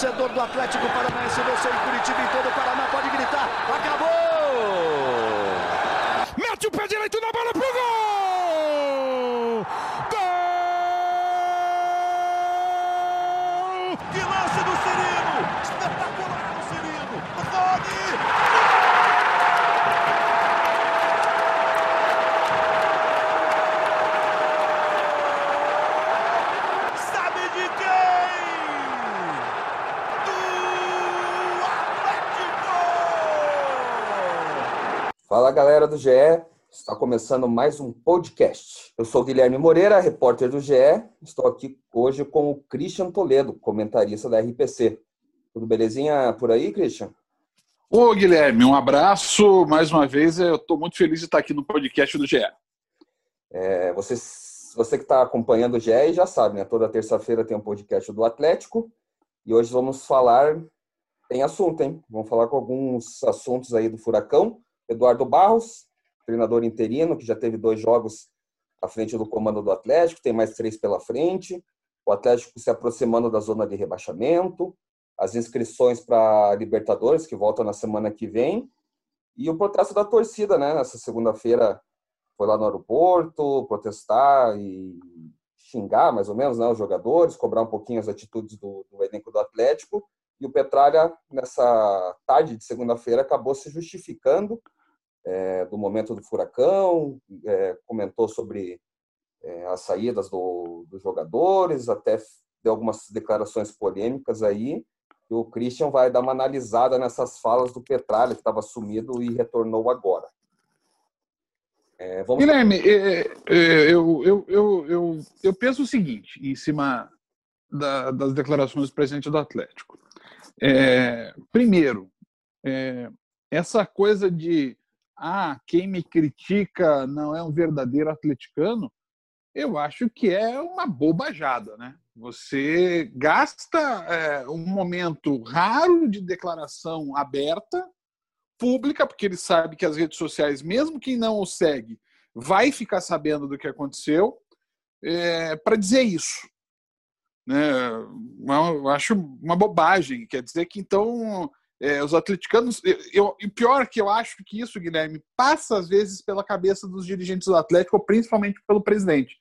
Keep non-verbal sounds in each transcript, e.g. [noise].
torcedor do Atlético Paranaense venceu em Curitiba em todo o Paraná. Pode gritar. Acabou! Mete o pé direito na bola pro gol! Gol! Que lance do Cirino! Espetacular o Cirino! Rony! Sabe de quem? Do Atlético! Fala galera do GE, está começando mais um podcast. Eu sou o Guilherme Moreira, repórter do GE. Estou aqui hoje com o Christian Toledo, comentarista da RPC. Tudo belezinha por aí, Christian? Ô, Guilherme, um abraço. Mais uma vez, eu estou muito feliz de estar aqui no podcast do GE. É, você, você que está acompanhando o GE já sabe, né? Toda terça-feira tem um podcast do Atlético. E hoje vamos falar. Tem assunto, hein? Vamos falar com alguns assuntos aí do Furacão. Eduardo Barros, treinador interino, que já teve dois jogos à frente do comando do Atlético, tem mais três pela frente. O Atlético se aproximando da zona de rebaixamento. As inscrições para Libertadores, que voltam na semana que vem. E o protesto da torcida, né? Nessa segunda-feira foi lá no aeroporto protestar e xingar, mais ou menos, né, os jogadores, cobrar um pouquinho as atitudes do, do elenco do Atlético. E o Petralha, nessa tarde de segunda-feira, acabou se justificando é, do momento do furacão, é, comentou sobre é, as saídas do, dos jogadores, até deu algumas declarações polêmicas aí. E o Christian vai dar uma analisada nessas falas do Petralha, que estava sumido e retornou agora. Vamos... Guilherme, eu, eu, eu, eu, eu penso o seguinte, em cima da, das declarações do presidente do Atlético. É, primeiro, é, essa coisa de ah, quem me critica não é um verdadeiro atleticano, eu acho que é uma bobajada, né? Você gasta é, um momento raro de declaração aberta, pública, porque ele sabe que as redes sociais, mesmo quem não o segue, vai ficar sabendo do que aconteceu, é, para dizer isso. Né? Eu acho uma bobagem. Quer dizer que então é, os atleticanos. Eu, e pior que eu acho que isso, Guilherme, passa às vezes pela cabeça dos dirigentes do Atlético, principalmente pelo presidente.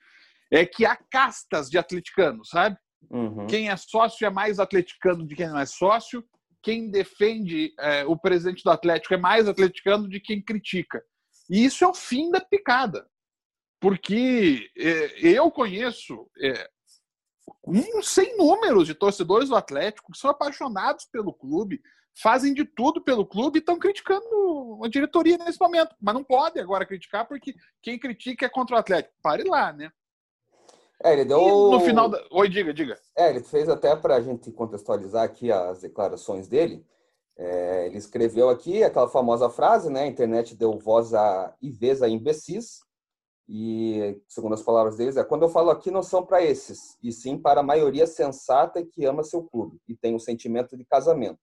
É que há castas de atleticanos, sabe? Uhum. Quem é sócio é mais atleticano de quem não é sócio. Quem defende é, o presidente do Atlético é mais atleticano de quem critica. E isso é o fim da picada. Porque é, eu conheço é, um sem números de torcedores do Atlético que são apaixonados pelo clube, fazem de tudo pelo clube e estão criticando a diretoria nesse momento. Mas não pode agora criticar, porque quem critica é contra o Atlético. Pare lá, né? É, ele deu. E no final da. Oi, diga, diga. É, ele fez até para a gente contextualizar aqui as declarações dele. É, ele escreveu aqui aquela famosa frase, né? A internet deu voz a e vez a imbecis. E, segundo as palavras deles, é quando eu falo aqui não são para esses, e sim para a maioria sensata que ama seu clube e tem um sentimento de casamento,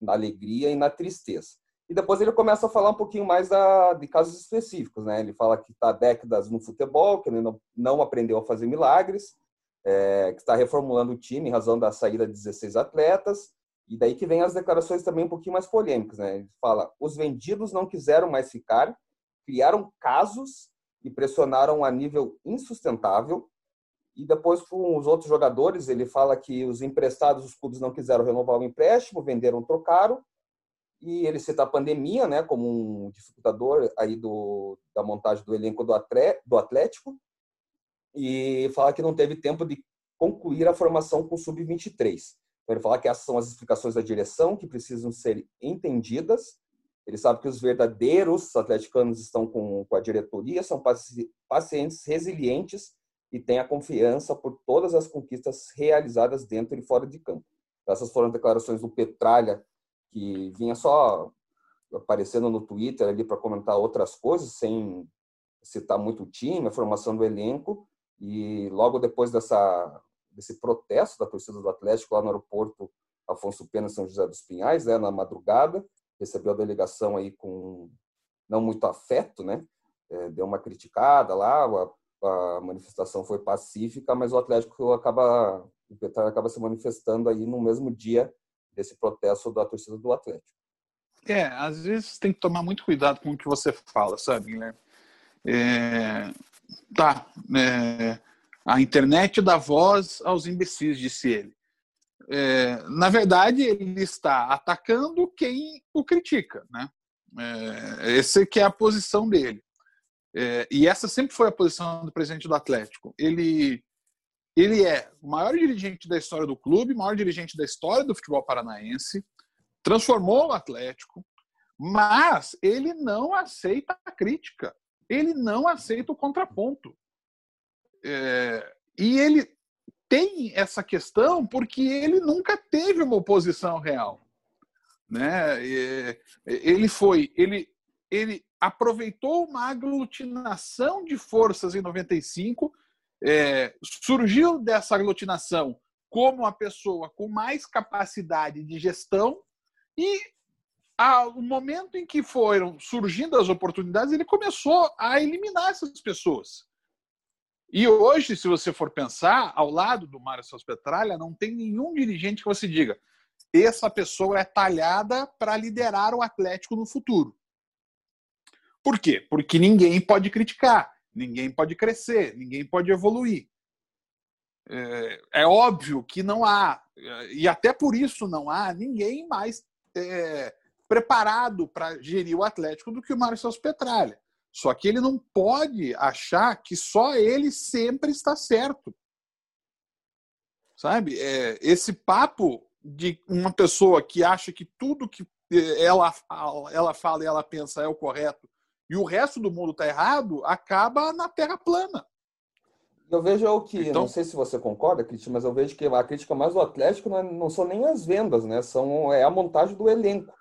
na alegria e na tristeza. E depois ele começa a falar um pouquinho mais da, de casos específicos, né? Ele fala que está décadas no futebol, que ele não, não aprendeu a fazer milagres, é, que está reformulando o time em razão da saída de 16 atletas, e daí que vem as declarações também um pouquinho mais polêmicas, né? Ele fala: os vendidos não quiseram mais ficar, criaram casos e pressionaram a nível insustentável. E depois, com os outros jogadores, ele fala que os emprestados, os clubes não quiseram renovar o empréstimo, venderam, trocaram. E ele cita a pandemia né, como um dificultador aí do, da montagem do elenco do, do Atlético. E fala que não teve tempo de concluir a formação com o Sub-23. Então, ele fala que essas são as explicações da direção que precisam ser entendidas ele sabe que os verdadeiros atleticanos estão com, com a diretoria, são pacientes resilientes e têm a confiança por todas as conquistas realizadas dentro e fora de campo. Essas foram declarações do Petralha, que vinha só aparecendo no Twitter ali para comentar outras coisas, sem citar muito o time, a formação do elenco. E logo depois dessa, desse protesto da torcida do Atlético lá no aeroporto Afonso Pena, São José dos Pinhais, né, na madrugada, recebeu a delegação aí com não muito afeto, né? É, deu uma criticada lá, a, manifestação foi pacífica, mas o Atlético acaba, o acaba se manifestando aí no mesmo dia desse protesto da torcida do Atlético. É, às vezes tem que tomar muito cuidado com o que você fala, sabe, Guilherme? É, tá, é, a internet dá voz aos imbecis, disse ele. É, na verdade, ele está atacando quem o critica, né? É, esse que é a posição dele. É, e essa sempre foi a posição do presidente do Atlético. Ele, ele é o maior dirigente da história do clube, maior dirigente da história do futebol paranaense, transformou o Atlético, mas ele não aceita a crítica, ele não aceita o contraponto. É, e ele tem essa questão porque ele nunca teve uma oposição real. Né? Ele foi, ele, ele aproveitou uma aglutinação de forças em 95, é, surgiu dessa aglutinação como uma pessoa com mais capacidade de gestão e ao momento em que foram surgindo as oportunidades, ele começou a eliminar essas pessoas. E hoje, se você for pensar, ao lado do Mário Celso Petralha, não tem nenhum dirigente que você diga essa pessoa é talhada para liderar o Atlético no futuro. Por quê? Porque ninguém pode criticar, ninguém pode crescer, ninguém pode evoluir. É, é óbvio que não há, e até por isso não há ninguém mais é, preparado para gerir o Atlético do que o Mário Celso Petralha. Só que ele não pode achar que só ele sempre está certo. Sabe? É, esse papo de uma pessoa que acha que tudo que é, ela, ela fala e ela pensa é o correto e o resto do mundo está errado, acaba na terra plana. Eu vejo o que, então, não sei se você concorda, Cristian, mas eu vejo que a crítica mais do Atlético não, é, não são nem as vendas, né? São, é a montagem do elenco.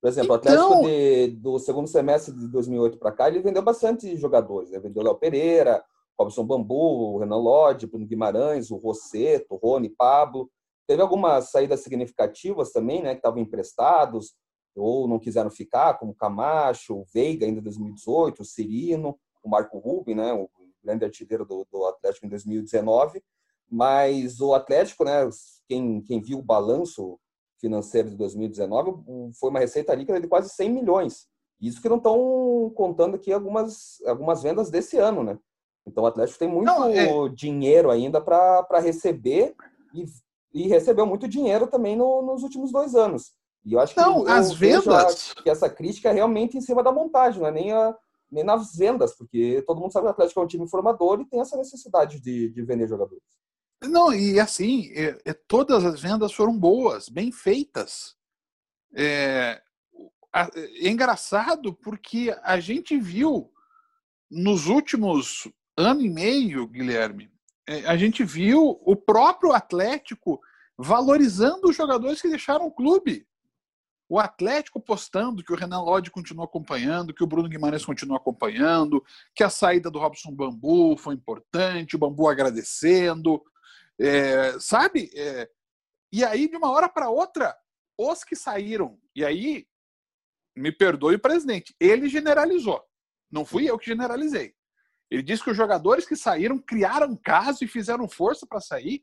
Por exemplo, então... o Atlético de, do segundo semestre de 2008 para cá, ele vendeu bastante jogadores. Né? Vendeu Léo Pereira, Robson Bambu, o Renan Lodge, Bruno Guimarães, o Rosseto, Rony, Pablo. Teve algumas saídas significativas também, né, que estavam emprestados ou não quiseram ficar, como Camacho, o Veiga ainda em 2018, o Cirino, o Marco Rubi, né, o grande artilheiro do, do Atlético em 2019. Mas o Atlético, né, quem, quem viu o balanço financeiro de 2019 foi uma receita líquida de quase 100 milhões. Isso que não estão contando aqui algumas, algumas vendas desse ano, né? Então o Atlético tem muito não, é... dinheiro ainda para receber e, e, recebeu muito dinheiro também no, nos últimos dois anos. E eu acho que não, as vendas que essa crítica é realmente em cima da montagem, não é nem, a, nem nas vendas, porque todo mundo sabe que o Atlético é um time formador e tem essa necessidade de, de vender jogadores. Não, e assim, é, é, todas as vendas foram boas, bem feitas. É, é engraçado porque a gente viu nos últimos ano e meio, Guilherme, é, a gente viu o próprio Atlético valorizando os jogadores que deixaram o clube. O Atlético postando que o Renan Lodge continua acompanhando, que o Bruno Guimarães continua acompanhando, que a saída do Robson Bambu foi importante, o Bambu agradecendo, é, sabe? É, e aí, de uma hora para outra, os que saíram, e aí, me perdoe o presidente, ele generalizou. Não fui eu que generalizei. Ele disse que os jogadores que saíram criaram caso e fizeram força para sair.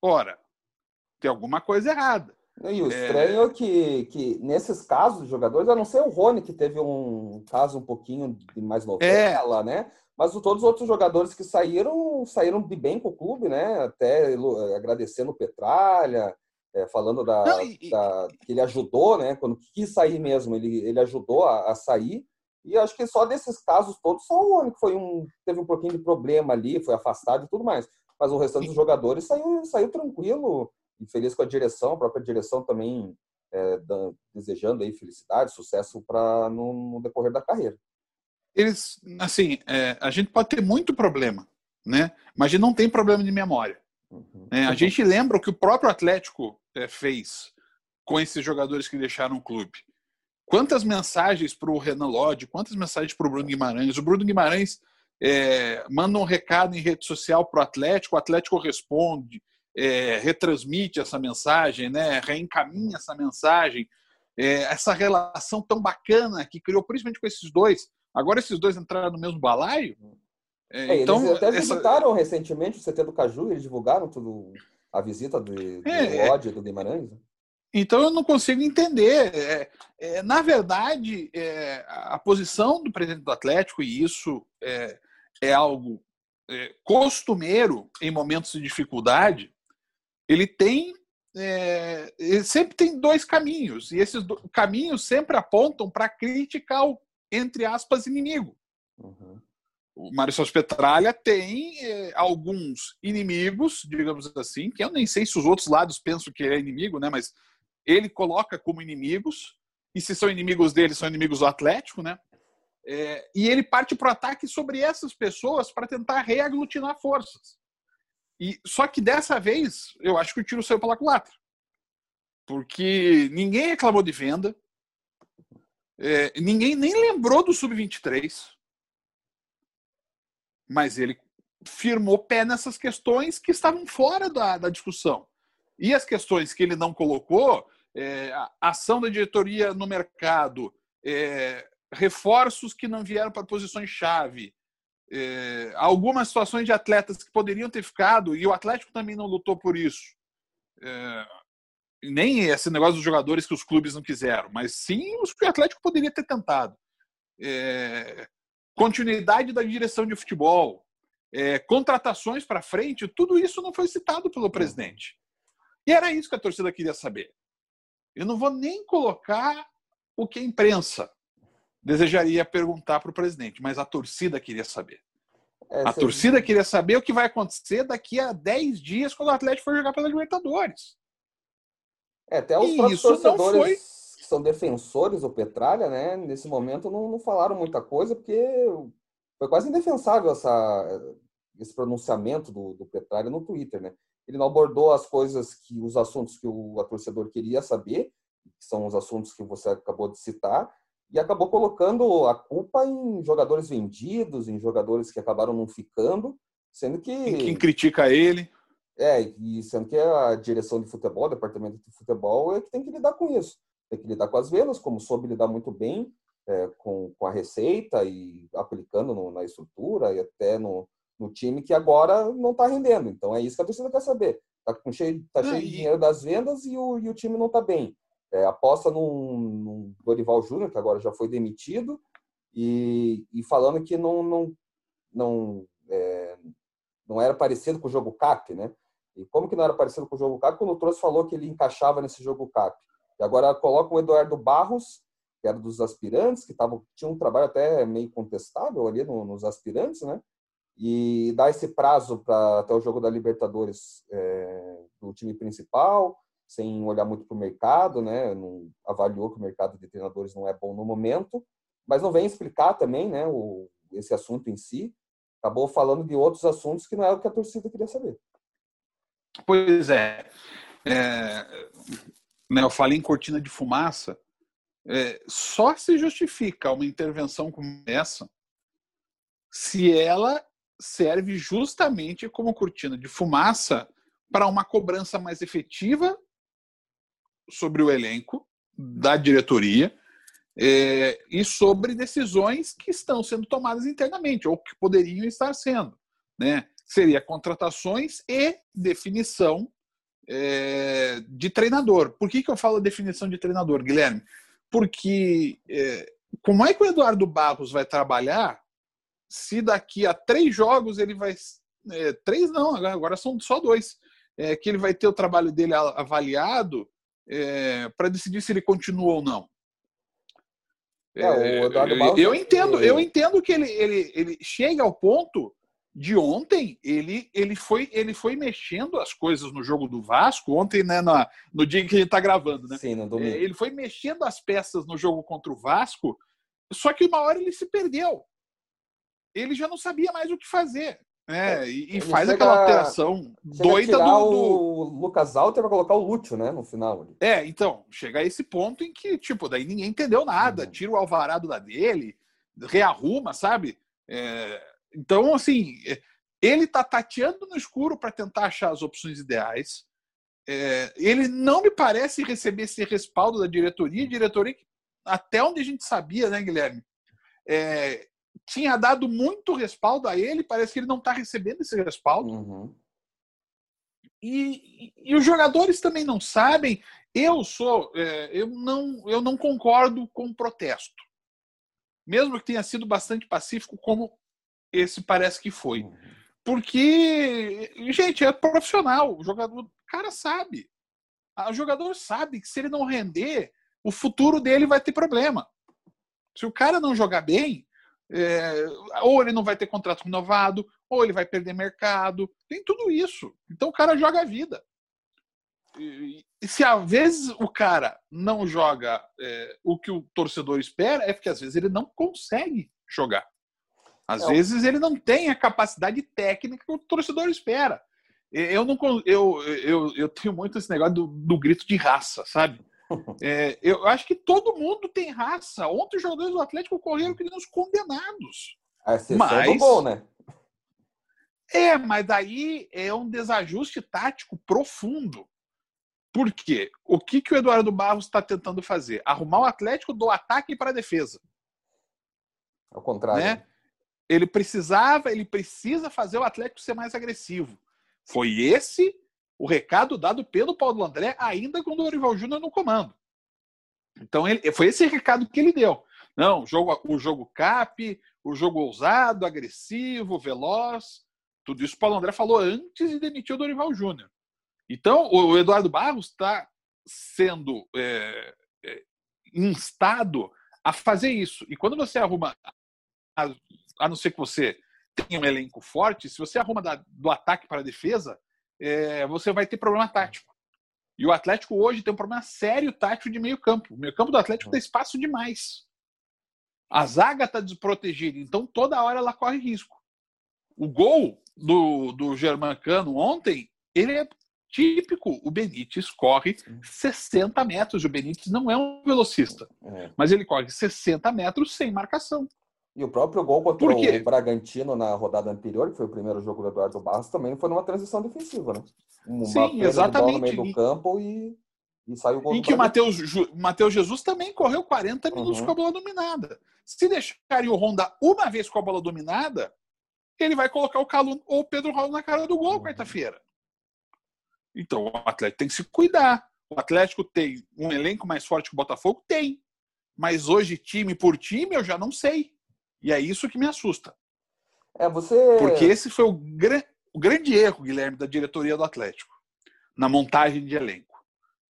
Ora, tem alguma coisa errada. E o estranho é que, que nesses casos dos jogadores, a não ser o Rony, que teve um caso um pouquinho de mais novela, é. né? Mas todos os outros jogadores que saíram, saíram de bem com o clube, né? Até agradecendo o Petralha, é, falando da, Não, e, da, que ele ajudou, né? Quando quis sair mesmo, ele, ele ajudou a, a, sair. E acho que só desses casos todos, só o único foi um teve um pouquinho de problema ali, foi afastado e tudo mais. Mas o restante dos jogadores saiu, saiu tranquilo e feliz com a direção, a própria direção também é, desejando aí felicidade, sucesso para no, no decorrer da carreira eles, assim, é, a gente pode ter muito problema, né? Mas a gente não tem problema de memória. Uhum. É, a gente lembra o que o próprio Atlético é, fez com esses jogadores que deixaram o clube. Quantas mensagens para o Renan Lodge, quantas mensagens para o Bruno Guimarães? O Bruno Guimarães é, manda um recado em rede social para o Atlético, o Atlético responde, é, retransmite essa mensagem, né, reencaminha essa mensagem. É, essa relação tão bacana que criou, principalmente com esses dois, Agora esses dois entraram no mesmo balaio. É, é, então, eles até essa... visitaram recentemente o CT do Caju, eles divulgaram tudo, a visita do, do é, é. do Guimarães. Né? Então eu não consigo entender. É, é, na verdade, é, a posição do presidente do Atlético, e isso é, algo costumeiro em momentos de dificuldade, ele tem. É, ele sempre tem dois caminhos, e esses do, caminhos sempre apontam para criticar o, entre aspas, inimigo. Uhum. O Sós Petralha tem é, alguns inimigos, digamos assim, que eu nem sei se os outros lados pensam que é inimigo, né? Mas ele coloca como inimigos, e se são inimigos dele, são inimigos do Atlético, né? É, e ele parte para o ataque sobre essas pessoas para tentar reaglutinar forças. E Só que dessa vez, eu acho que o tiro saiu pela culatra. Porque ninguém reclamou de venda, é, ninguém nem lembrou do Sub-23, mas ele firmou pé nessas questões que estavam fora da, da discussão. E as questões que ele não colocou, é, ação da diretoria no mercado, é, reforços que não vieram para posições-chave, é, algumas situações de atletas que poderiam ter ficado, e o Atlético também não lutou por isso. É, nem esse negócio dos jogadores que os clubes não quiseram, mas sim os que o Atlético poderia ter tentado. É, continuidade da direção de futebol, é, contratações para frente, tudo isso não foi citado pelo presidente. E era isso que a torcida queria saber. Eu não vou nem colocar o que a imprensa desejaria perguntar para o presidente, mas a torcida queria saber. É, a torcida queria saber o que vai acontecer daqui a 10 dias quando o Atlético for jogar pela Libertadores. É, até os e torcedores foi... que são defensores do Petralha, né, nesse momento não, não, falaram muita coisa, porque foi quase indefensável essa, esse pronunciamento do, do Petralha no Twitter, né? ele não abordou as coisas que os assuntos que o torcedor queria saber, que são os assuntos que você acabou de citar, e acabou colocando a culpa em jogadores vendidos, em jogadores que acabaram não ficando, sendo que quem critica ele é e sendo que a direção de futebol, o departamento de futebol é que tem que lidar com isso, tem que lidar com as vendas, como soube lidar muito bem é, com, com a receita e aplicando no, na estrutura e até no, no time que agora não está rendendo. Então é isso que a torcida quer saber. Está cheio, tá cheio de dinheiro das vendas e o, e o time não está bem. É, aposta num, num Dorival Júnior, que agora já foi demitido, e, e falando que não, não, não, é, não era parecido com o jogo CAP, né? E como que não era parecido com o jogo CAP? Quando o Trouxe falou que ele encaixava nesse jogo CAP. E agora coloca o Eduardo Barros, que era dos aspirantes, que tava, tinha um trabalho até meio contestável ali no, nos aspirantes, né? e dar esse prazo para até o jogo da Libertadores é, do time principal, sem olhar muito para o mercado, né? Não avaliou que o mercado de treinadores não é bom no momento, mas não vem explicar também, né? O, esse assunto em si, acabou falando de outros assuntos que não é o que a torcida queria saber. Pois é, é né, eu falei em cortina de fumaça. É, só se justifica uma intervenção como essa se ela serve justamente como cortina de fumaça para uma cobrança mais efetiva sobre o elenco da diretoria é, e sobre decisões que estão sendo tomadas internamente ou que poderiam estar sendo, né? Seria contratações e definição é, de treinador. Por que, que eu falo definição de treinador, Guilherme? Porque é, como é que o Eduardo Barros vai trabalhar se daqui a três jogos ele vai. É, três não, agora são só dois. É, que ele vai ter o trabalho dele avaliado é, para decidir se ele continua ou não. É, eu entendo, eu entendo que ele, ele, ele chega ao ponto de ontem ele, ele, foi, ele foi mexendo as coisas no jogo do Vasco, ontem, né, na, no dia que a gente está gravando, né? Sim, no domingo. É, ele foi mexendo as peças no jogo contra o Vasco, só que uma hora ele se perdeu ele já não sabia mais o que fazer. Né? E, e faz aquela alteração doida do, do, o Lucas Alter para colocar o Lúcio, né, no final. É, então, chega a esse ponto em que, tipo, daí ninguém entendeu nada, uhum. tira o alvarado da dele, rearruma, sabe? É, então, assim, é, ele tá tateando no escuro para tentar achar as opções ideais. É, ele não me parece receber esse respaldo da diretoria, diretoria que, até onde a gente sabia, né, Guilherme? É, tinha dado muito respaldo a ele, parece que ele não está recebendo esse respaldo. Uhum. E, e, os jogadores também não sabem. Eu sou, é, eu não, eu não concordo com o protesto, mesmo que tenha sido bastante pacífico, como esse parece que foi, uhum. porque gente é profissional, o jogador, o cara sabe, o jogador sabe que se ele não render, o futuro dele vai ter problema. Se o cara não jogar bem, é, ou ele não vai ter contrato renovado, ou ele vai perder mercado, tem tudo isso. Então o cara joga a vida. E, e se às vezes o cara não joga é, o que o torcedor espera, é porque às vezes ele não consegue jogar. Às é. vezes ele não tem a capacidade técnica que o torcedor espera. Eu não eu, eu, eu tenho muito esse negócio do, do grito de raça, sabe? É, eu acho que todo mundo tem raça. Ontem os jogadores do Atlético correram que nem os condenados. A mas, do gol, né? É, mas daí é um desajuste tático profundo. Por quê? O que, que o Eduardo Barros está tentando fazer? Arrumar o Atlético do ataque para a defesa. Ao contrário. Né? Ele precisava, ele precisa fazer o Atlético ser mais agressivo. Foi esse o recado dado pelo Paulo André, ainda com o Dorival Júnior no comando. Então, ele, foi esse recado que ele deu. Não, o jogo, o jogo cap, o jogo ousado, agressivo, veloz. Tudo isso o Paulo André falou antes de demitir o Dorival Júnior. Então, o Eduardo Barros está sendo é, é, instado a fazer isso. E quando você arruma, a, a não ser que você tenha um elenco forte, se você arruma da, do ataque para a defesa, é, você vai ter problema tático. E o Atlético hoje tem um problema sério tático de meio campo. O meio campo do Atlético tem espaço demais. A zaga está desprotegida, então toda hora ela corre risco. O gol do, do Germancano ontem, ele é típico. O Benítez corre 60 metros. O Benítez não é um velocista, é. mas ele corre 60 metros sem marcação. E o próprio gol contra o Bragantino na rodada anterior, que foi o primeiro jogo do Eduardo Barros, também foi numa transição defensiva, né? Uma Sim, exatamente. no meio do campo e, e saiu o gol Em que o Matheus, Matheus Jesus também correu 40 minutos uhum. com a bola dominada. Se deixarem o Honda uma vez com a bola dominada, ele vai colocar o Calu ou o Pedro Raul na cara do gol uhum. quarta-feira. Então o Atlético tem que se cuidar. O Atlético tem um elenco mais forte que o Botafogo? Tem. Mas hoje, time por time, eu já não sei. E é isso que me assusta. É, você... Porque esse foi o, gra... o grande erro, Guilherme, da diretoria do Atlético, na montagem de elenco.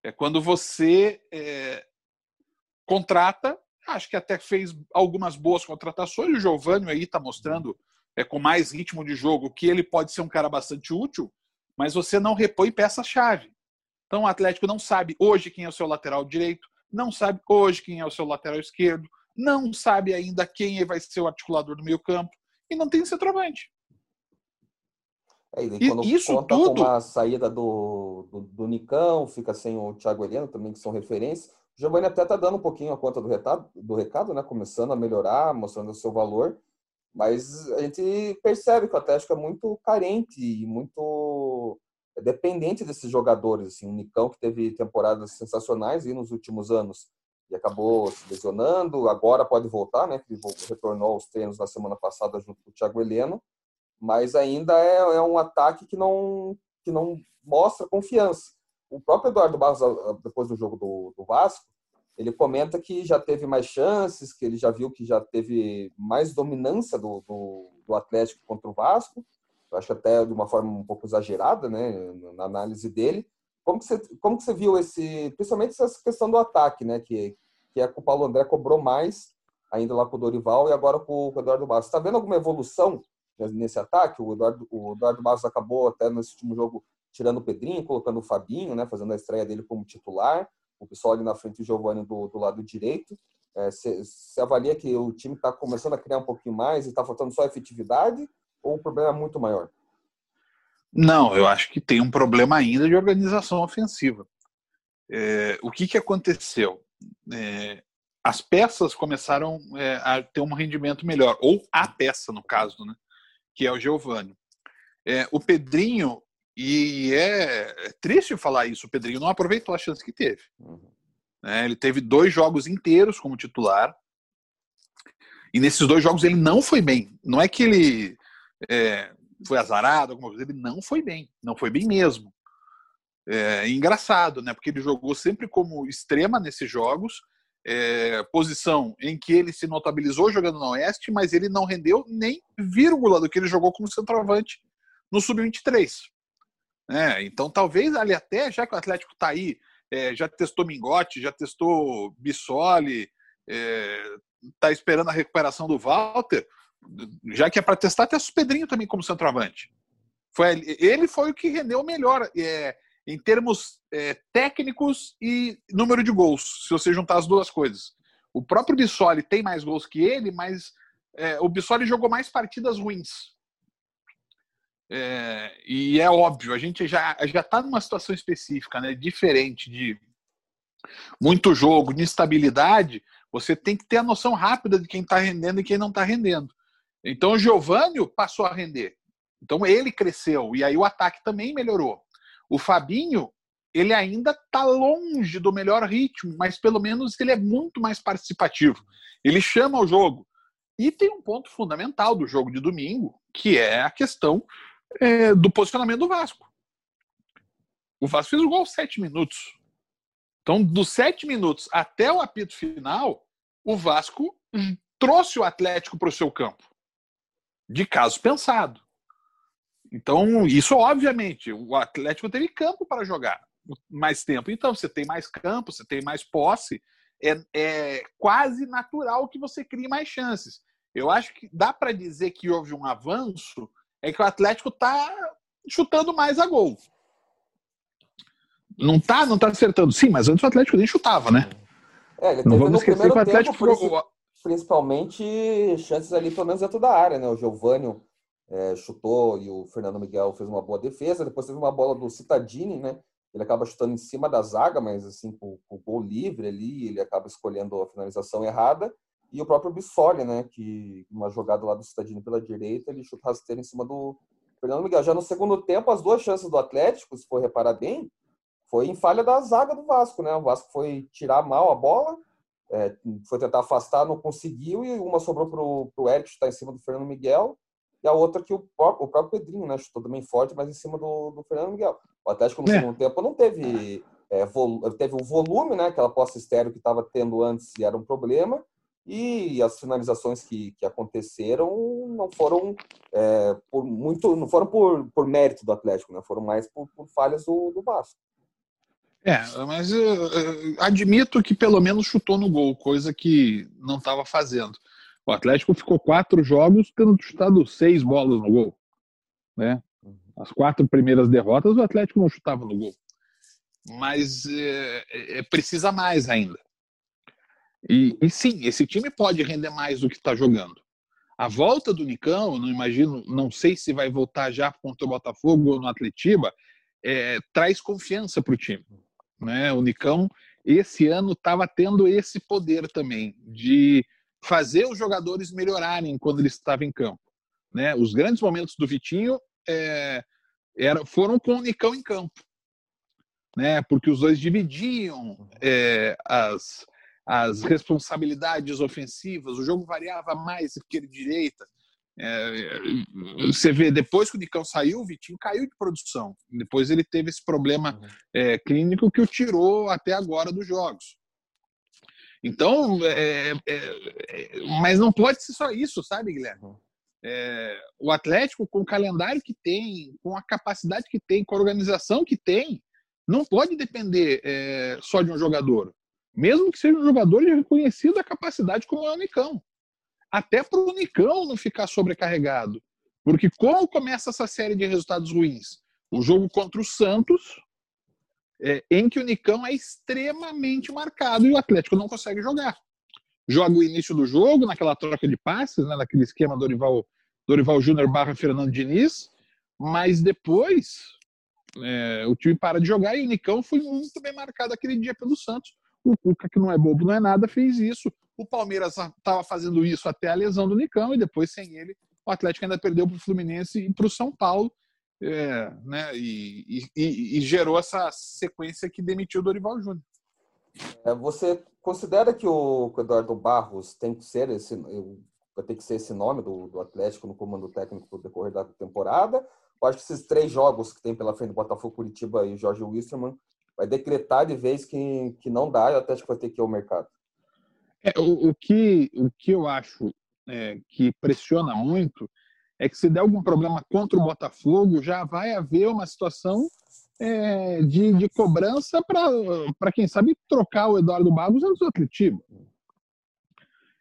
É quando você é, contrata, acho que até fez algumas boas contratações, o Giovanni aí está mostrando é, com mais ritmo de jogo que ele pode ser um cara bastante útil, mas você não repõe peça-chave. Então o Atlético não sabe hoje quem é o seu lateral direito, não sabe hoje quem é o seu lateral esquerdo, não sabe ainda quem vai ser o articulador do meio campo e não tem centroavante. É, e quando isso conta tudo... com a saída do, do, do, Nicão, fica sem o Thiago Heleno também, que são referências. O Giovanni até está dando um pouquinho a conta do recado, do recado, né? Começando a melhorar, mostrando o seu valor. Mas a gente percebe que o Atlético é muito carente e muito dependente desses jogadores. Assim, o Nicão, que teve temporadas sensacionais aí nos últimos anos, e acabou se lesionando. Agora pode voltar, né? Ele retornou aos treinos na semana passada junto com o Thiago Heleno, mas ainda é, é um ataque que não, que não mostra confiança. O próprio Eduardo Barros, depois do jogo do, do Vasco, ele comenta que já teve mais chances, que ele já viu que já teve mais dominância do, do, do Atlético contra o Vasco. Eu acho até de uma forma um pouco exagerada, né, na análise dele. Como que você, como que você viu esse, principalmente essa questão do ataque, né? Que, que é que o Paulo André cobrou mais ainda lá com o Dorival e agora com o Eduardo Bastos. Está vendo alguma evolução nesse ataque? O Eduardo, o Eduardo Bastos acabou até nesse último jogo tirando o Pedrinho, colocando o Fabinho, né? Fazendo a estreia dele como titular. O pessoal ali na frente, o Giovanni do, do lado direito. Você é, avalia que o time está começando a criar um pouquinho mais e está faltando só efetividade ou o problema é muito maior? Não, eu acho que tem um problema ainda de organização ofensiva. É, o que, que aconteceu? É, as peças começaram é, a ter um rendimento melhor, ou a peça, no caso, né, que é o Giovanni. É, o Pedrinho, e é, é triste falar isso, o Pedrinho não aproveitou a chance que teve. Uhum. É, ele teve dois jogos inteiros como titular, e nesses dois jogos ele não foi bem. Não é que ele é, foi azarado, alguma coisa, ele não foi bem, não foi bem mesmo. É engraçado, né? Porque ele jogou sempre como extrema nesses jogos, é, posição em que ele se notabilizou jogando no Oeste, mas ele não rendeu nem vírgula do que ele jogou como centroavante no Sub-23. É, então, talvez ali até, já que o Atlético está aí, é, já testou Mingote, já testou Bissoli, está é, esperando a recuperação do Walter, já que é para testar, até o Pedrinho também como centroavante. Foi, ele foi o que rendeu melhor é, em termos é, técnicos e número de gols, se você juntar as duas coisas. O próprio Bissoli tem mais gols que ele, mas é, o Bissoli jogou mais partidas ruins. É, e é óbvio, a gente já já está numa situação específica, né, diferente de muito jogo, de instabilidade. Você tem que ter a noção rápida de quem está rendendo e quem não está rendendo. Então o Giovanni passou a render. Então ele cresceu e aí o ataque também melhorou. O Fabinho, ele ainda está longe do melhor ritmo, mas pelo menos ele é muito mais participativo. Ele chama o jogo. E tem um ponto fundamental do jogo de domingo, que é a questão é, do posicionamento do Vasco. O Vasco fez o gol sete minutos. Então, dos sete minutos até o apito final, o Vasco trouxe o Atlético para o seu campo. De caso pensado. Então, isso obviamente, o Atlético teve campo para jogar mais tempo. Então, você tem mais campo, você tem mais posse, é, é quase natural que você crie mais chances. Eu acho que dá para dizer que houve um avanço, é que o Atlético está chutando mais a gol. Não tá, não tá acertando. Sim, mas antes o Atlético nem chutava, né? É, não vamos esquecer que o Atlético tempo, principalmente chances ali pelo menos dentro da área, né? O Giovanni é, chutou e o Fernando Miguel fez uma boa defesa. Depois teve uma bola do Citadini, né? Ele acaba chutando em cima da zaga, mas assim, com o gol livre ali, ele acaba escolhendo a finalização errada. E o próprio Bissoli, né? Que uma jogada lá do Citadini pela direita, ele chuta rasteiro em cima do Fernando Miguel. Já no segundo tempo, as duas chances do Atlético, se for reparar bem, foi em falha da zaga do Vasco, né? O Vasco foi tirar mal a bola, é, foi tentar afastar, não conseguiu, e uma sobrou pro, pro Eric chutar em cima do Fernando Miguel e a outra que o, o próprio Pedrinho, né, chutou também forte, mas em cima do, do Fernando Miguel. O Atlético no é. segundo tempo não teve, é, teve o volume, né, aquela posse estéreo que estava tendo antes e era um problema, e as finalizações que, que aconteceram não foram é, por muito não foram por, por mérito do Atlético né foram mais por, por falhas do, do Vasco é mas eu, eu admito que pelo menos chutou no gol coisa que não estava fazendo o Atlético ficou quatro jogos tendo chutado seis bolas no gol. Né? As quatro primeiras derrotas, o Atlético não chutava no gol. Mas é, é, precisa mais ainda. E, e, sim, esse time pode render mais do que está jogando. A volta do Nicão, não imagino, não sei se vai voltar já contra o Botafogo ou no Atletiba, é, traz confiança para o time. Né? O Nicão, esse ano, estava tendo esse poder também de fazer os jogadores melhorarem quando ele estava em campo. Né? Os grandes momentos do Vitinho é, era, foram com o Nicão em campo, né? porque os dois dividiam é, as, as responsabilidades ofensivas, o jogo variava mais esquerda e direita. É, você vê, depois que o Nicão saiu, o Vitinho caiu de produção. Depois ele teve esse problema é, clínico que o tirou até agora dos jogos. Então, é, é, é, mas não pode ser só isso, sabe, Guilherme? Uhum. É, o Atlético, com o calendário que tem, com a capacidade que tem, com a organização que tem, não pode depender é, só de um jogador. Mesmo que seja um jogador reconhecido a capacidade como é o Nicão. Até para o Nicão não ficar sobrecarregado. Porque como começa essa série de resultados ruins? O jogo contra o Santos, é, em que o Nicão é extremamente marcado e o Atlético não consegue jogar. Joga o início do jogo, naquela troca de passes, né, naquele esquema Dorival, Dorival Júnior barra Fernando Diniz, mas depois é, o time para de jogar e o Nicão foi muito bem marcado aquele dia pelo Santos. O Cuca, que não é bobo, não é nada, fez isso. O Palmeiras estava fazendo isso até a lesão do Nicão e depois, sem ele, o Atlético ainda perdeu para o Fluminense e para o São Paulo é, né, e, e, e, gerou essa sequência que demitiu o Dorival Júnior. É, você considera que o Eduardo Barros tem que ser esse, vai ter que ser esse nome do, do Atlético no comando técnico no decorrer da temporada? Eu acho que esses três jogos que tem pela frente do Botafogo, Curitiba e Jorge Wisterman vai decretar de vez que, que não dá e o Atlético vai ter que ir ao mercado. É, o, o, que, o que eu acho é, que pressiona muito é que se der algum problema contra o Botafogo, já vai haver uma situação é, de, de cobrança para, quem sabe, trocar o Eduardo Barros antes do Atletiba.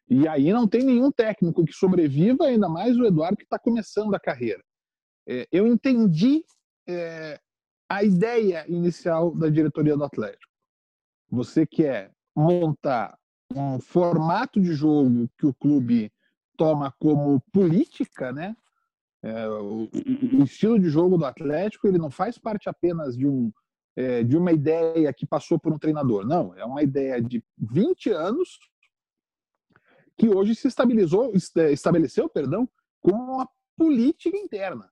E aí não tem nenhum técnico que sobreviva, ainda mais o Eduardo que está começando a carreira. É, eu entendi é, a ideia inicial da diretoria do Atlético. Você quer montar um formato de jogo que o clube toma como política, né? É, o, o, estilo de jogo do Atlético ele não faz parte apenas de um é, de uma ideia que passou por um treinador. Não, é uma ideia de 20 anos que hoje se estabilizou, estabeleceu, perdão, como uma política interna,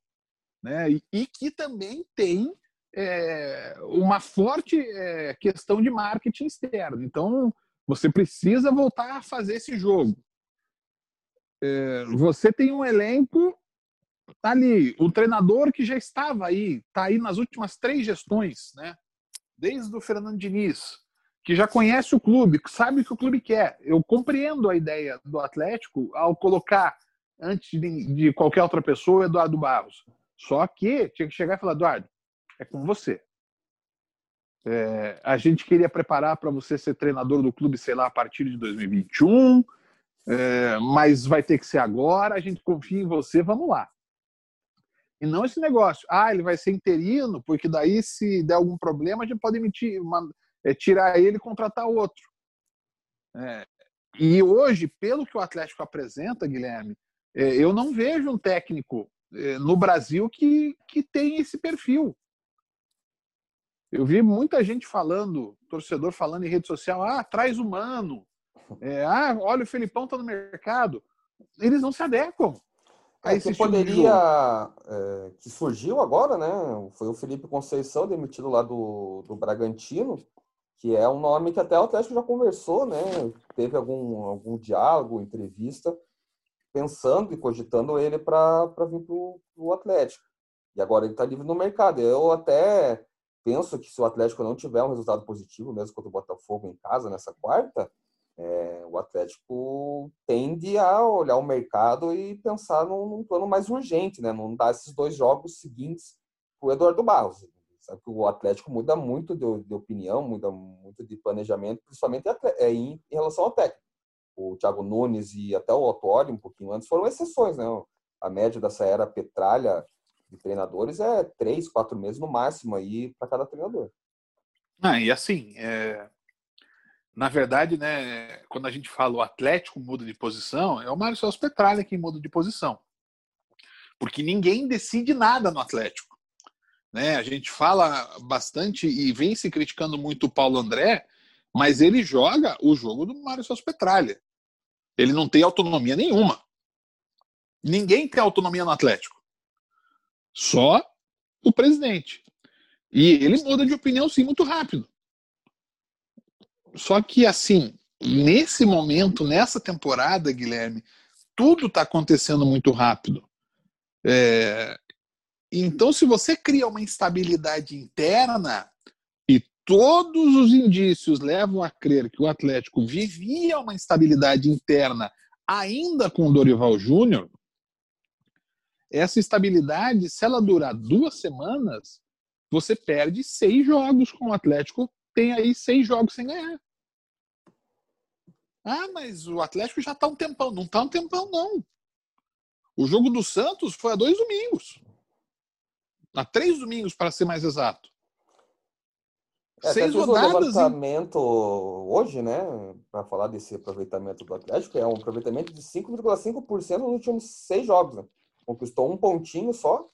né? E, e que também tem é, uma forte é, questão de marketing externo. Então, você precisa voltar a fazer esse jogo. É, você tem um elenco ali, o treinador que já estava aí, está aí nas últimas três gestões, né? Desde o Fernando Diniz, que já conhece o clube, sabe o que o clube quer. Eu compreendo a ideia do Atlético ao colocar, antes de, de qualquer outra pessoa, o Eduardo Barros. Só que tinha que chegar e falar, Eduardo, é com você. É, a gente queria preparar para você ser treinador do clube, sei lá, a partir de 2021, é, mas vai ter que ser agora. A gente confia em você, vamos lá. E não esse negócio, ah, ele vai ser interino, porque daí se der algum problema a gente pode emitir, uma, é, tirar ele e contratar outro. É, e hoje, pelo que o Atlético apresenta, Guilherme, é, eu não vejo um técnico é, no Brasil que, que tem esse perfil. Eu vi muita gente falando, torcedor falando em rede social, ah, traz humano, [laughs] é, ah, olha o Felipão tá no mercado. Eles não se adequam. É, que poderia, é, que surgiu agora, né? Foi o Felipe Conceição, demitido lá do, do Bragantino, que é um nome que até o Atlético já conversou, né? Teve algum, algum diálogo, entrevista, pensando e cogitando ele para vir para o Atlético. E agora ele está livre no mercado. Eu até penso que se o Atlético não tiver um resultado positivo, mesmo contra o Botafogo em casa nessa quarta, é, o Atlético tende a olhar o mercado e pensar num, num plano mais urgente, né? Não dar esses dois jogos seguintes para o Eduardo Barros. Sabe que o Atlético muda muito de, de, opinião, muda muito de planejamento, principalmente é, em, em relação ao técnico. O Thiago Nunes e até o Otuori, um pouquinho antes, foram exceções, né? A média dessa era Petralha de treinadores é três, quatro meses no máximo aí para cada treinador. Ah, e assim, é... na verdade, né, quando a gente fala o Atlético muda de posição, é o Mário Celso Petralha que muda de posição. Porque ninguém decide nada no Atlético. Né? A gente fala bastante e vem se criticando muito o Paulo André, mas ele joga o jogo do Mário Celso Petralha. Ele não tem autonomia nenhuma. Ninguém tem autonomia no Atlético. Só o presidente. E ele muda de opinião, sim, muito rápido. Só que, assim, nesse momento, nessa temporada, Guilherme, tudo está acontecendo muito rápido. É... Então, se você cria uma instabilidade interna, e todos os indícios levam a crer que o Atlético vivia uma instabilidade interna ainda com o Dorival Júnior, essa estabilidade, se ela durar duas semanas, você perde seis jogos com o Atlético, tem aí seis jogos sem ganhar. Ah, mas o Atlético já está um tempão. Não está um tempão, não. O jogo do Santos foi há dois domingos. Há três domingos, para ser mais exato. É, Seis rodadas. O levantamento em... hoje, né, para falar desse aproveitamento do Atlético, é um aproveitamento de 5,5% nos últimos seis jogos. Né? Conquistou um pontinho só,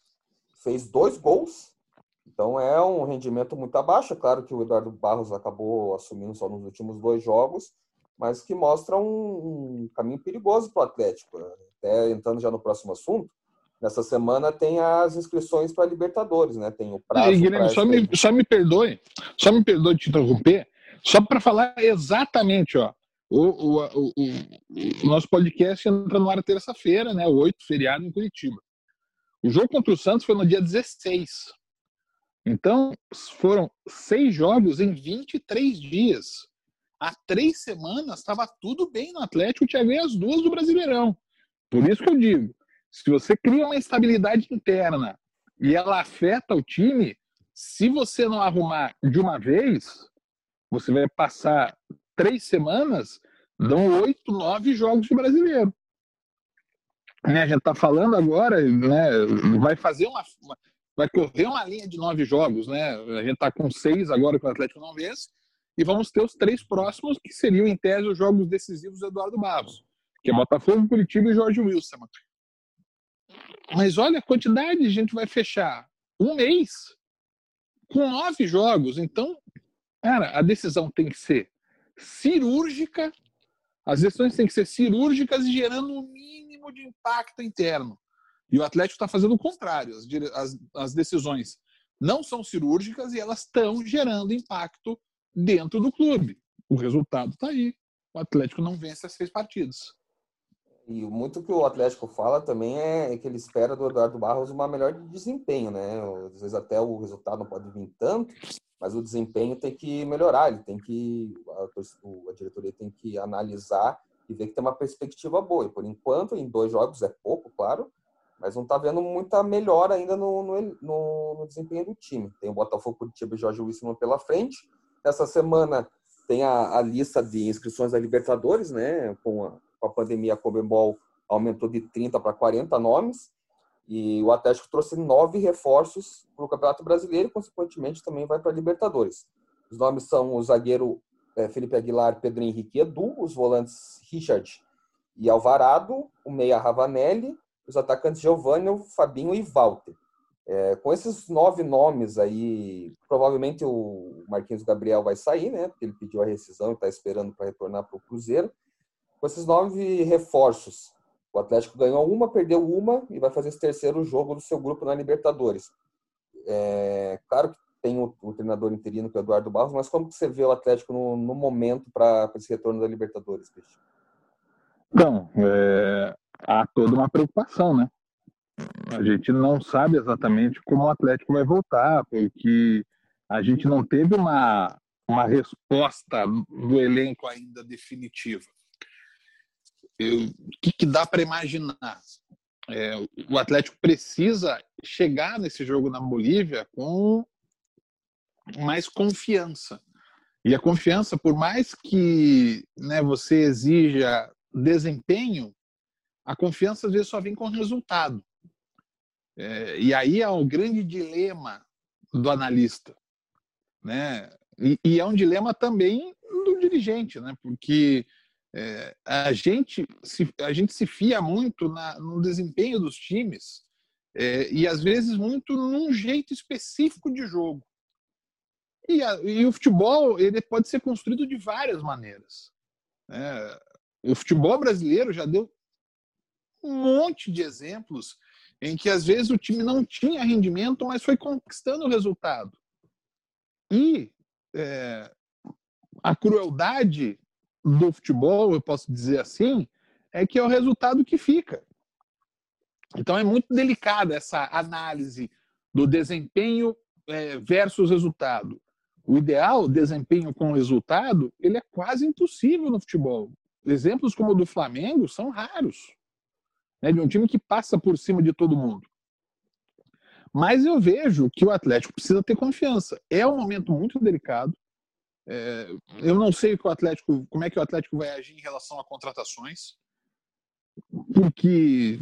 fez dois gols. Então é um rendimento muito abaixo. É claro que o Eduardo Barros acabou assumindo só nos últimos dois jogos, mas que mostra um, um caminho perigoso para o Atlético. Até entrando já no próximo assunto, nessa semana tem as inscrições para Libertadores, né? Tem o prazo. E, Guilherme, só me, só me perdoe, só me perdoe te interromper, só para falar exatamente, ó. O, o, o, o, nosso podcast entra no ar terça-feira, né? Oito, feriado em Curitiba. O jogo contra o Santos foi no dia 16. Então, foram seis jogos em 23 dias. Há três semanas estava tudo bem no Atlético, tinha ganho as duas do Brasileirão. Por isso que eu digo: se você cria uma instabilidade interna e ela afeta o time, se você não arrumar de uma vez, você vai passar três semanas, dão oito, nove jogos de brasileiro. Né, a gente está falando agora, né, vai fazer uma, uma, vai correr uma linha de nove jogos, né? A gente está com seis agora que o Atlético não vence, e vamos ter os três próximos, que seriam, em tese, os jogos decisivos do Eduardo Barros, que é Botafogo, Curitiba e Jorge Wilson. Mas olha a quantidade de gente vai fechar um mês com nove jogos. Então, cara, a decisão tem que ser cirúrgica, as decisões têm que ser cirúrgicas e gerando o um mínimo de impacto interno. E o Atlético está fazendo o contrário. As, as, as decisões não são cirúrgicas e elas estão gerando impacto dentro do clube. O resultado está aí. O Atlético não vence as seis partidas. E muito que o Atlético fala também é que ele espera do Eduardo Barros uma melhor desempenho, né? Às vezes até o resultado não pode vir tanto, mas o desempenho tem que melhorar, ele tem que a, a diretoria tem que analisar e ver que tem uma perspectiva boa. E por enquanto, em dois jogos é pouco, claro, mas não está vendo muita melhora ainda no, no, no, no, desempenho do time. Tem o Botafogo, Curitiba e Jorge Wilson pela frente. Essa semana tem a, a, lista de inscrições da Libertadores, né? Com a, com a pandemia, a Comebol aumentou de 30 para 40 nomes. E o Atlético trouxe nove reforços para o Campeonato Brasileiro e, consequentemente, também vai para a Libertadores. Os nomes são o zagueiro é, Felipe Aguilar, Pedro Henrique e Edu, os volantes Richard e Alvarado, o meia Ravanelli, os atacantes Giovanni, Fabinho e Walter. É, com esses nove nomes aí, provavelmente o Marquinhos Gabriel vai sair, né? Porque ele pediu a rescisão e está esperando para retornar para o Cruzeiro. Com esses nove reforços, o Atlético ganhou uma, perdeu uma e vai fazer esse terceiro jogo do seu grupo na Libertadores. É, claro que tem o, o, treinador interino, que é o Eduardo Barros, mas como que você vê o Atlético no, no momento para esse retorno da Libertadores, Cristian? Não, é, há toda uma preocupação, né? A gente não sabe exatamente como o Atlético vai voltar, porque a gente não teve uma, uma resposta do elenco ainda definitiva. O que, que, dá para imaginar? É, o Atlético precisa chegar nesse jogo na Bolívia com mais confiança. E a confiança, por mais que né, você exija desempenho, a confiança às vezes só vem com resultado. É, e aí é o grande dilema do analista. Né? E, e, é um dilema também do dirigente, né? porque é, a, gente se, a gente se fia muito na, no desempenho dos times é, e às vezes muito num jeito específico de jogo. E, a, e o futebol ele pode ser construído de várias maneiras. Né? O futebol brasileiro já deu um monte de exemplos em que às vezes o time não tinha rendimento, mas foi conquistando o resultado. E é, a crueldade do futebol, eu posso dizer assim, é que é o resultado que fica. Então é muito delicada essa análise do desempenho é, versus resultado. O ideal, desempenho com resultado, ele é quase impossível no futebol. Exemplos como o do Flamengo são raros né, de um time que passa por cima de todo mundo. Mas eu vejo que o Atlético precisa ter confiança. É um momento muito delicado. É, eu não sei o Atlético, como é que o Atlético vai agir em relação a contratações, porque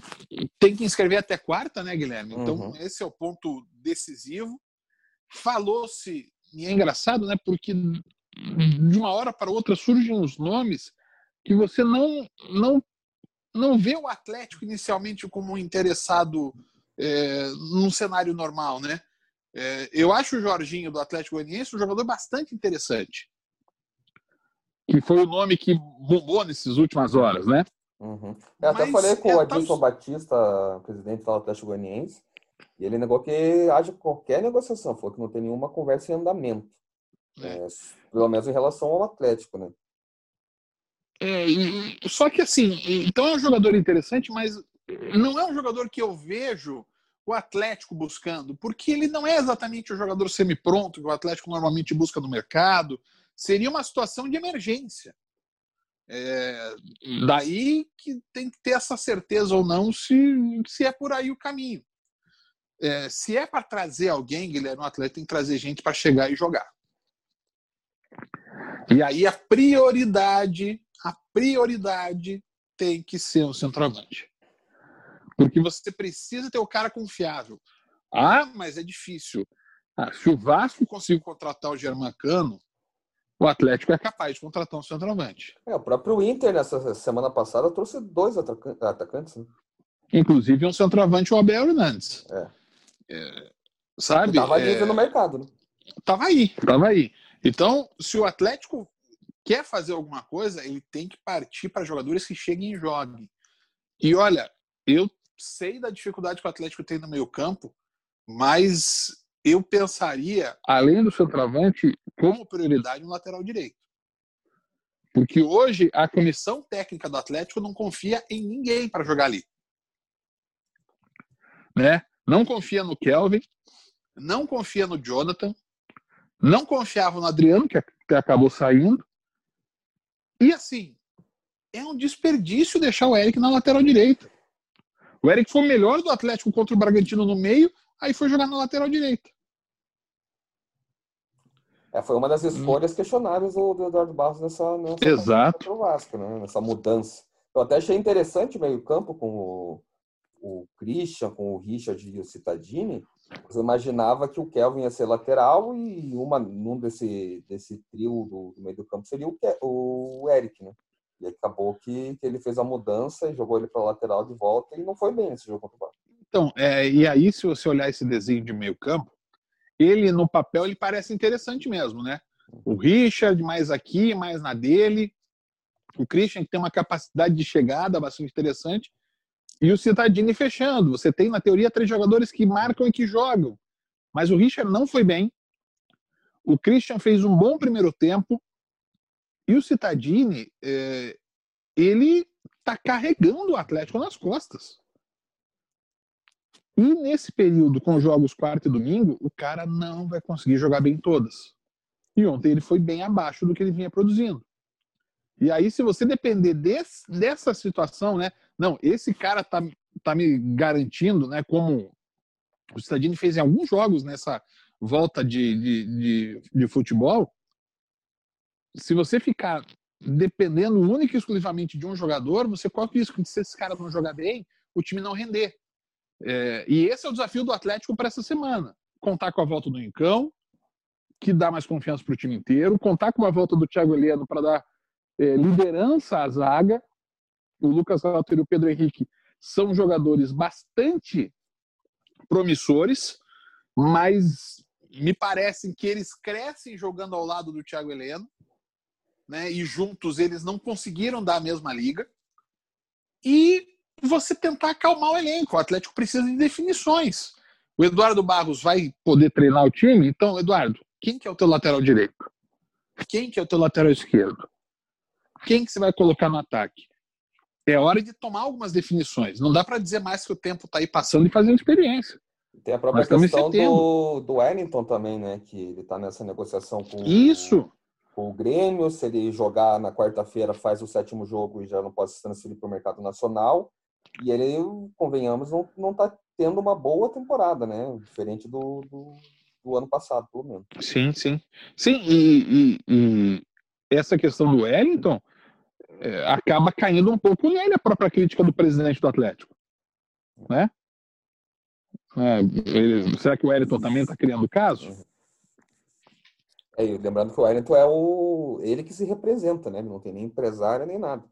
tem que inscrever até quarta, né, Guilherme? Então uhum. esse é o ponto decisivo. Falou-se e é engraçado, né? Porque de uma hora para outra surgem os nomes que você não não não vê o Atlético inicialmente como interessado é, num cenário normal, né? É, eu acho o Jorginho do Atlético Goianiense um jogador bastante interessante. Que foi o nome que bombou nessas últimas horas, né? Uhum. Eu até Mas falei com é o Adilson Batista, presidente do Atlético Goianiense, e ele negou que haja qualquer negociação, falou que não tem nenhuma conversa em andamento. É. É, pelo menos em relação ao Atlético, né? É, e, só que assim, então é um jogador interessante, mas não é um jogador que eu vejo o Atlético buscando? Porque ele não é exatamente o jogador semi-pronto que o Atlético normalmente busca no mercado. Seria uma situação de emergência. É, daí que tem que ter essa certeza ou não se, se é por aí o caminho. É, se é para trazer alguém, Guilherme, o Atlético tem que trazer gente para chegar e jogar. E aí a prioridade, a prioridade tem que ser o centroavante. Porque você precisa ter o cara confiável. Ah, mas é difícil. Ah, se o Vasco conseguir contratar o Germancano, o Atlético é capaz de contratar um centroavante. É, o próprio Inter, nessa semana passada, trouxe dois atacantes. Né? Inclusive um centroavante, o Abel Hernandes. É. É, sabe? Estava livre é, no mercado. Né? Tava aí, tava aí. Então, se o Atlético quer fazer alguma coisa, ele tem que partir para jogadores que cheguem e joguem. E olha, eu sei da dificuldade que o Atlético tem no meio campo, mas eu pensaria, além do centroavante, como prioridade no lateral direito. Porque hoje a comissão técnica do Atlético não confia em ninguém para jogar ali. Né? Não confia no Kelvin, não confia no Jonathan, não confiava no Adriano, que acabou saindo. E assim, é um desperdício deixar o Eric na lateral direita. O Eric foi o melhor do Atlético contra o Bragantino no meio, aí foi jogar na lateral direita. É, foi uma das hum. escolhas questionáveis do, do Eduardo Barros nessa, nessa Exato. Vasco, né? nessa mudança. Eu até achei interessante o meio-campo com o, o Christian, com o Richard e o Citadini. Você imaginava que o Kelvin ia ser lateral e uma, num desse, desse trio do, do meio do campo seria o, o Eric, né? E acabou que, que ele fez a mudança e jogou ele para lateral de volta e não foi bem esse jogo contra o Vasco. Então, é, e aí se você olhar esse desenho de meio campo, ele no papel ele parece interessante mesmo, né? O Richard mais aqui, mais na dele. O Christian que tem uma capacidade de chegada bastante interessante. E o Citadini fechando. Você tem, na teoria, três jogadores que marcam e que jogam. Mas o Richard não foi bem. O Christian fez um bom primeiro tempo. E o Citadini, é, ele está carregando o Atlético nas costas. E nesse período, com jogos quarto e domingo, o cara não vai conseguir jogar bem todas. E ontem ele foi bem abaixo do que ele vinha produzindo. E aí, se você depender desse, dessa situação, né? Não, esse cara tá, tá me garantindo, né? Como o Stadini fez em alguns jogos nessa volta de, de, de, de futebol. Se você ficar dependendo única e exclusivamente de um jogador, você corre o risco de se esse cara não jogar bem, o time não render. É, e esse é o desafio do Atlético para essa semana. Contar com a volta do Incão, que dá mais confiança para o time inteiro, contar com a volta do Thiago Heleno para dar é, liderança à zaga. O Lucas Alter e o Pedro Henrique são jogadores bastante promissores, mas me parecem que eles crescem jogando ao lado do Thiago Heleno, né? E juntos eles não conseguiram dar a mesma liga. E você tentar acalmar o elenco. O Atlético precisa de definições. O Eduardo Barros vai poder treinar o time? Então, Eduardo, quem que é o teu lateral direito? Quem que é o teu lateral esquerdo? Quem que você vai colocar no ataque? É hora de tomar algumas definições. Não dá para dizer mais que o tempo está aí passando e fazendo experiência. Tem a própria questão do, do Wellington também, né? Que ele está nessa negociação com Isso. O, o Grêmio. Se ele jogar na quarta-feira, faz o sétimo jogo e já não pode se transferir para o mercado nacional. E ele, convenhamos, não, não tá tendo uma boa temporada, né? Diferente do, do, do ano passado, pelo menos. Sim, sim. Sim, e, e, e essa questão do Wellington é, acaba caindo um pouco nele a própria crítica do presidente do Atlético. Né? É, ele, será que o Wellington também está criando caso? É, lembrando que o Wellington é o ele que se representa, né? Ele não tem nem empresário nem nada.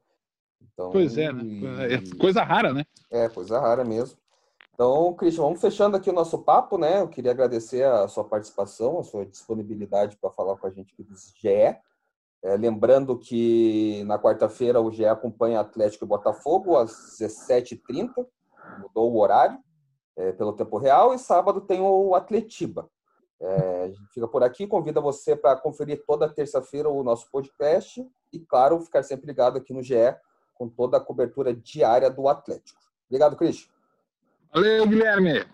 Então, pois é, né? E... É coisa rara, né? É, coisa rara mesmo. Então, Christian, vamos fechando aqui o nosso papo, né? Eu queria agradecer a sua participação, a sua disponibilidade para falar com a gente aqui do GE. É, lembrando que na quarta-feira o GE acompanha Atlético e Botafogo às 17h30, mudou o horário é, pelo tempo real, e sábado tem o Atletiba. É, a gente fica por aqui, convida você para conferir toda terça-feira o nosso podcast e, claro, ficar sempre ligado aqui no GE com toda a cobertura diária do Atlético. Obrigado, Cris. Valeu, Guilherme.